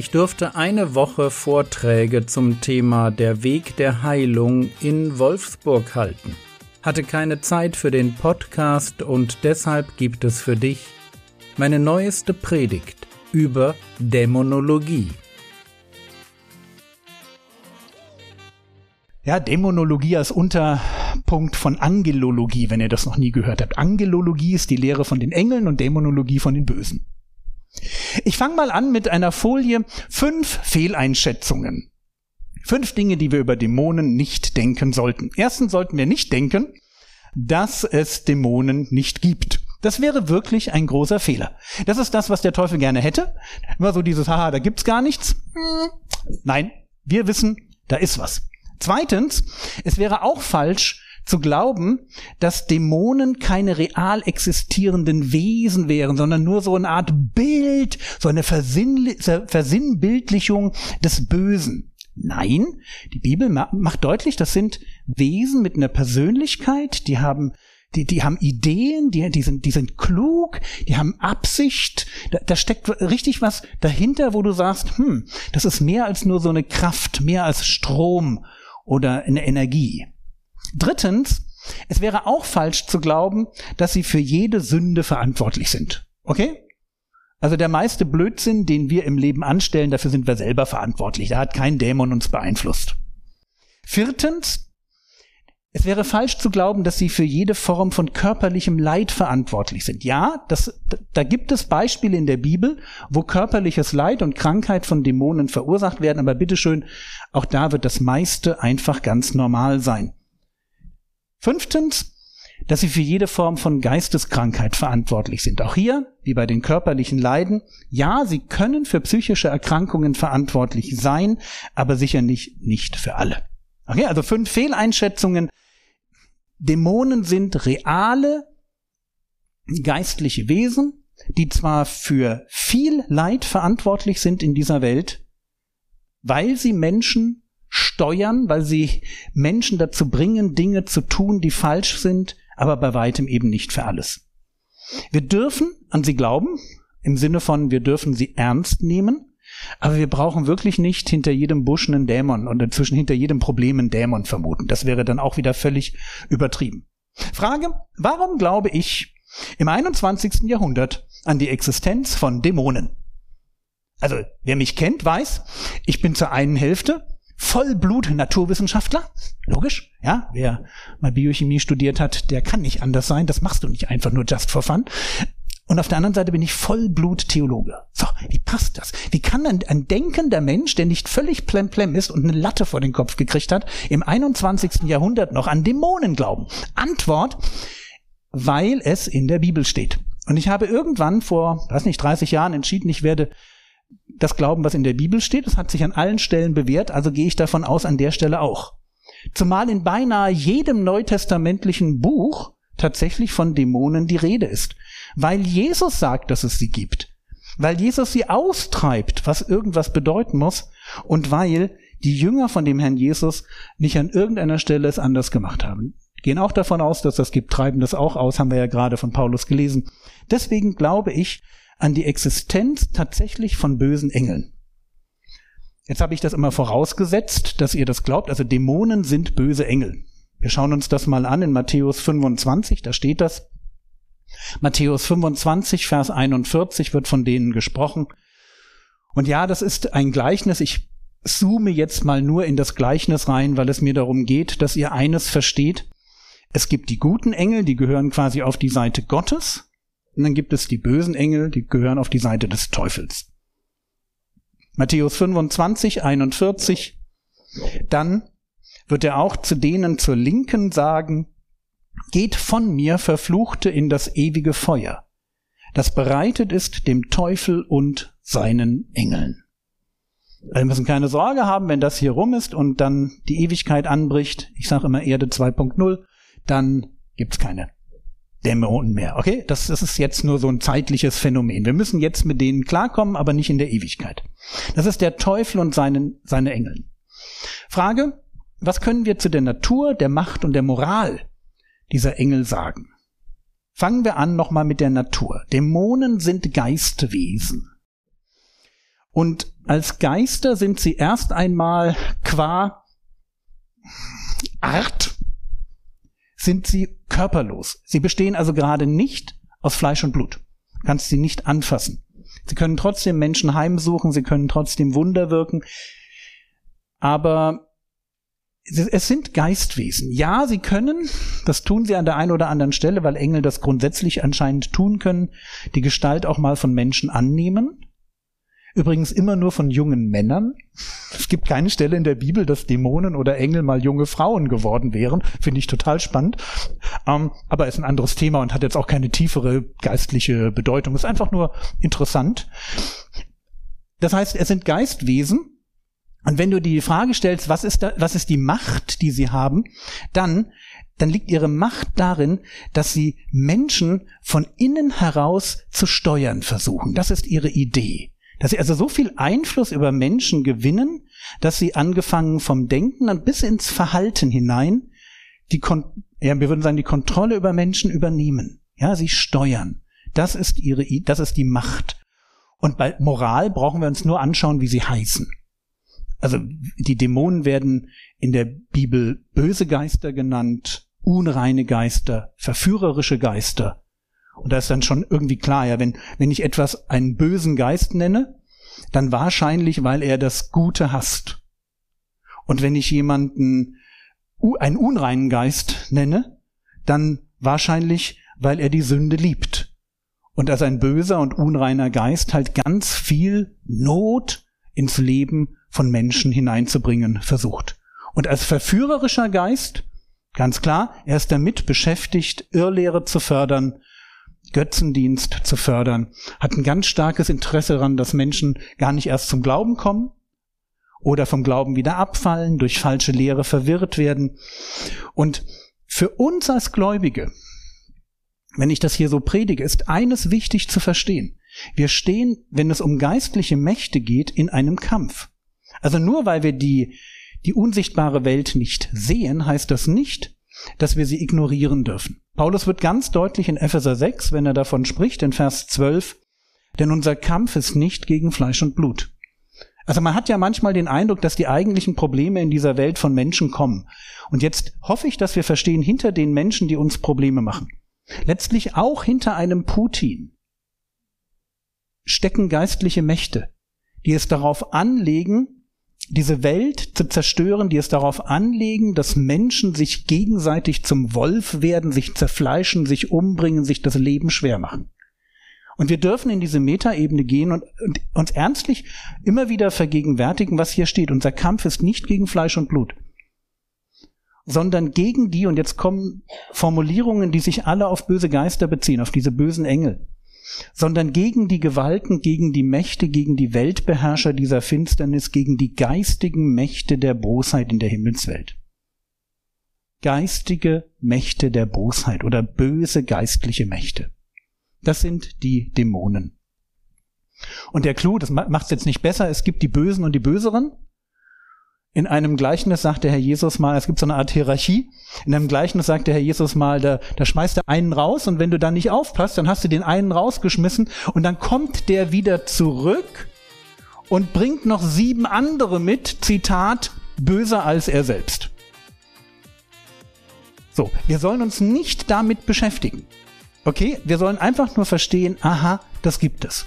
Ich durfte eine Woche Vorträge zum Thema Der Weg der Heilung in Wolfsburg halten. Hatte keine Zeit für den Podcast und deshalb gibt es für dich meine neueste Predigt über Dämonologie. Ja, Dämonologie als Unterpunkt von Angelologie, wenn ihr das noch nie gehört habt. Angelologie ist die Lehre von den Engeln und Dämonologie von den Bösen. Ich fange mal an mit einer Folie. Fünf Fehleinschätzungen. Fünf Dinge, die wir über Dämonen nicht denken sollten. Erstens sollten wir nicht denken, dass es Dämonen nicht gibt. Das wäre wirklich ein großer Fehler. Das ist das, was der Teufel gerne hätte. Immer so dieses, haha, da gibt's gar nichts. Nein, wir wissen, da ist was. Zweitens, es wäre auch falsch, zu glauben, dass Dämonen keine real existierenden Wesen wären, sondern nur so eine Art Bild, so eine Versinnbildlichung des Bösen. Nein, die Bibel macht deutlich, das sind Wesen mit einer Persönlichkeit, die haben die, die haben Ideen, die, die, sind, die sind klug, die haben Absicht. Da, da steckt richtig was dahinter, wo du sagst, hm, das ist mehr als nur so eine Kraft, mehr als Strom oder eine Energie. Drittens, es wäre auch falsch zu glauben, dass sie für jede Sünde verantwortlich sind. Okay? Also der meiste Blödsinn, den wir im Leben anstellen, dafür sind wir selber verantwortlich. Da hat kein Dämon uns beeinflusst. Viertens, es wäre falsch zu glauben, dass sie für jede Form von körperlichem Leid verantwortlich sind. Ja, das, da gibt es Beispiele in der Bibel, wo körperliches Leid und Krankheit von Dämonen verursacht werden, aber bitteschön, auch da wird das meiste einfach ganz normal sein. Fünftens, dass sie für jede Form von Geisteskrankheit verantwortlich sind. Auch hier, wie bei den körperlichen Leiden, ja, sie können für psychische Erkrankungen verantwortlich sein, aber sicher nicht, nicht für alle. Okay, also fünf Fehleinschätzungen. Dämonen sind reale geistliche Wesen, die zwar für viel Leid verantwortlich sind in dieser Welt, weil sie Menschen steuern, weil sie Menschen dazu bringen, Dinge zu tun, die falsch sind, aber bei weitem eben nicht für alles. Wir dürfen an sie glauben, im Sinne von, wir dürfen sie ernst nehmen, aber wir brauchen wirklich nicht hinter jedem Busch einen Dämon und inzwischen hinter jedem Problem einen Dämon vermuten. Das wäre dann auch wieder völlig übertrieben. Frage, warum glaube ich im 21. Jahrhundert an die Existenz von Dämonen? Also, wer mich kennt, weiß, ich bin zur einen Hälfte Vollblut-Naturwissenschaftler. Logisch, ja. Wer mal Biochemie studiert hat, der kann nicht anders sein. Das machst du nicht einfach nur just for fun. Und auf der anderen Seite bin ich Vollblut-Theologe. So, wie passt das? Wie kann ein, ein denkender Mensch, der nicht völlig plemplem ist und eine Latte vor den Kopf gekriegt hat, im 21. Jahrhundert noch an Dämonen glauben? Antwort, weil es in der Bibel steht. Und ich habe irgendwann vor, weiß nicht, 30 Jahren entschieden, ich werde das glauben, was in der Bibel steht. Das hat sich an allen Stellen bewährt, also gehe ich davon aus, an der Stelle auch. Zumal in beinahe jedem neutestamentlichen Buch tatsächlich von Dämonen die Rede ist. Weil Jesus sagt, dass es sie gibt. Weil Jesus sie austreibt, was irgendwas bedeuten muss. Und weil die Jünger von dem Herrn Jesus nicht an irgendeiner Stelle es anders gemacht haben. Gehen auch davon aus, dass das gibt, treiben das auch aus, haben wir ja gerade von Paulus gelesen. Deswegen glaube ich, an die Existenz tatsächlich von bösen Engeln. Jetzt habe ich das immer vorausgesetzt, dass ihr das glaubt. Also Dämonen sind böse Engel. Wir schauen uns das mal an in Matthäus 25, da steht das. Matthäus 25, Vers 41 wird von denen gesprochen. Und ja, das ist ein Gleichnis. Ich zoome jetzt mal nur in das Gleichnis rein, weil es mir darum geht, dass ihr eines versteht. Es gibt die guten Engel, die gehören quasi auf die Seite Gottes. Und dann gibt es die bösen Engel, die gehören auf die Seite des Teufels. Matthäus 25, 41. Dann wird er auch zu denen zur Linken sagen, Geht von mir, Verfluchte, in das ewige Feuer, das bereitet ist dem Teufel und seinen Engeln. Wir müssen keine Sorge haben, wenn das hier rum ist und dann die Ewigkeit anbricht. Ich sage immer Erde 2.0, dann gibt's keine Dämonen mehr. Okay, das, das ist jetzt nur so ein zeitliches Phänomen. Wir müssen jetzt mit denen klarkommen, aber nicht in der Ewigkeit. Das ist der Teufel und seinen, seine Engeln. Frage, was können wir zu der Natur, der Macht und der Moral dieser Engel sagen? Fangen wir an nochmal mit der Natur. Dämonen sind Geistwesen. Und als Geister sind sie erst einmal qua Art, sind sie körperlos. Sie bestehen also gerade nicht aus Fleisch und Blut. Du kannst sie nicht anfassen. Sie können trotzdem Menschen heimsuchen, sie können trotzdem Wunder wirken, aber es sind Geistwesen. Ja, sie können, das tun sie an der einen oder anderen Stelle, weil Engel das grundsätzlich anscheinend tun können, die Gestalt auch mal von Menschen annehmen. Übrigens immer nur von jungen Männern. Es gibt keine Stelle in der Bibel, dass Dämonen oder Engel mal junge Frauen geworden wären. Finde ich total spannend. Ähm, aber ist ein anderes Thema und hat jetzt auch keine tiefere geistliche Bedeutung. Ist einfach nur interessant. Das heißt, es sind Geistwesen. Und wenn du die Frage stellst, was ist da, was ist die Macht, die sie haben, dann dann liegt ihre Macht darin, dass sie Menschen von innen heraus zu steuern versuchen. Das ist ihre Idee. Dass sie also so viel Einfluss über Menschen gewinnen, dass sie angefangen vom Denken und bis ins Verhalten hinein die, Kon ja, wir würden sagen, die Kontrolle über Menschen übernehmen. Ja, sie steuern. Das ist ihre, das ist die Macht. Und bei Moral brauchen wir uns nur anschauen, wie sie heißen. Also, die Dämonen werden in der Bibel böse Geister genannt, unreine Geister, verführerische Geister, und da ist dann schon irgendwie klar, ja, wenn, wenn ich etwas einen bösen Geist nenne, dann wahrscheinlich, weil er das Gute hasst. Und wenn ich jemanden einen unreinen Geist nenne, dann wahrscheinlich, weil er die Sünde liebt. Und dass ein böser und unreiner Geist halt ganz viel Not ins Leben von Menschen hineinzubringen versucht. Und als verführerischer Geist, ganz klar, er ist damit beschäftigt, Irrlehre zu fördern, Götzendienst zu fördern, hat ein ganz starkes Interesse daran, dass Menschen gar nicht erst zum Glauben kommen oder vom Glauben wieder abfallen, durch falsche Lehre verwirrt werden. Und für uns als Gläubige, wenn ich das hier so predige, ist eines wichtig zu verstehen. Wir stehen, wenn es um geistliche Mächte geht, in einem Kampf. Also nur weil wir die, die unsichtbare Welt nicht sehen, heißt das nicht, dass wir sie ignorieren dürfen. Paulus wird ganz deutlich in Epheser 6, wenn er davon spricht, in Vers 12, denn unser Kampf ist nicht gegen Fleisch und Blut. Also man hat ja manchmal den Eindruck, dass die eigentlichen Probleme in dieser Welt von Menschen kommen. Und jetzt hoffe ich, dass wir verstehen, hinter den Menschen, die uns Probleme machen, letztlich auch hinter einem Putin, stecken geistliche Mächte, die es darauf anlegen, diese Welt zu zerstören, die es darauf anlegen, dass Menschen sich gegenseitig zum Wolf werden, sich zerfleischen, sich umbringen, sich das Leben schwer machen. Und wir dürfen in diese Metaebene gehen und, und uns ernstlich immer wieder vergegenwärtigen, was hier steht. Unser Kampf ist nicht gegen Fleisch und Blut, sondern gegen die, und jetzt kommen Formulierungen, die sich alle auf böse Geister beziehen, auf diese bösen Engel sondern gegen die Gewalten, gegen die Mächte, gegen die Weltbeherrscher dieser Finsternis, gegen die geistigen Mächte der Bosheit in der Himmelswelt. Geistige Mächte der Bosheit oder böse geistliche Mächte. Das sind die Dämonen. Und der Clou, das macht es jetzt nicht besser, es gibt die Bösen und die Böseren, in einem Gleichnis sagt der Herr Jesus mal, es gibt so eine Art Hierarchie. In einem Gleichnis sagt der Herr Jesus mal, da, da schmeißt er einen raus und wenn du dann nicht aufpasst, dann hast du den einen rausgeschmissen und dann kommt der wieder zurück und bringt noch sieben andere mit, Zitat, böser als er selbst. So, wir sollen uns nicht damit beschäftigen. Okay, wir sollen einfach nur verstehen, aha, das gibt es.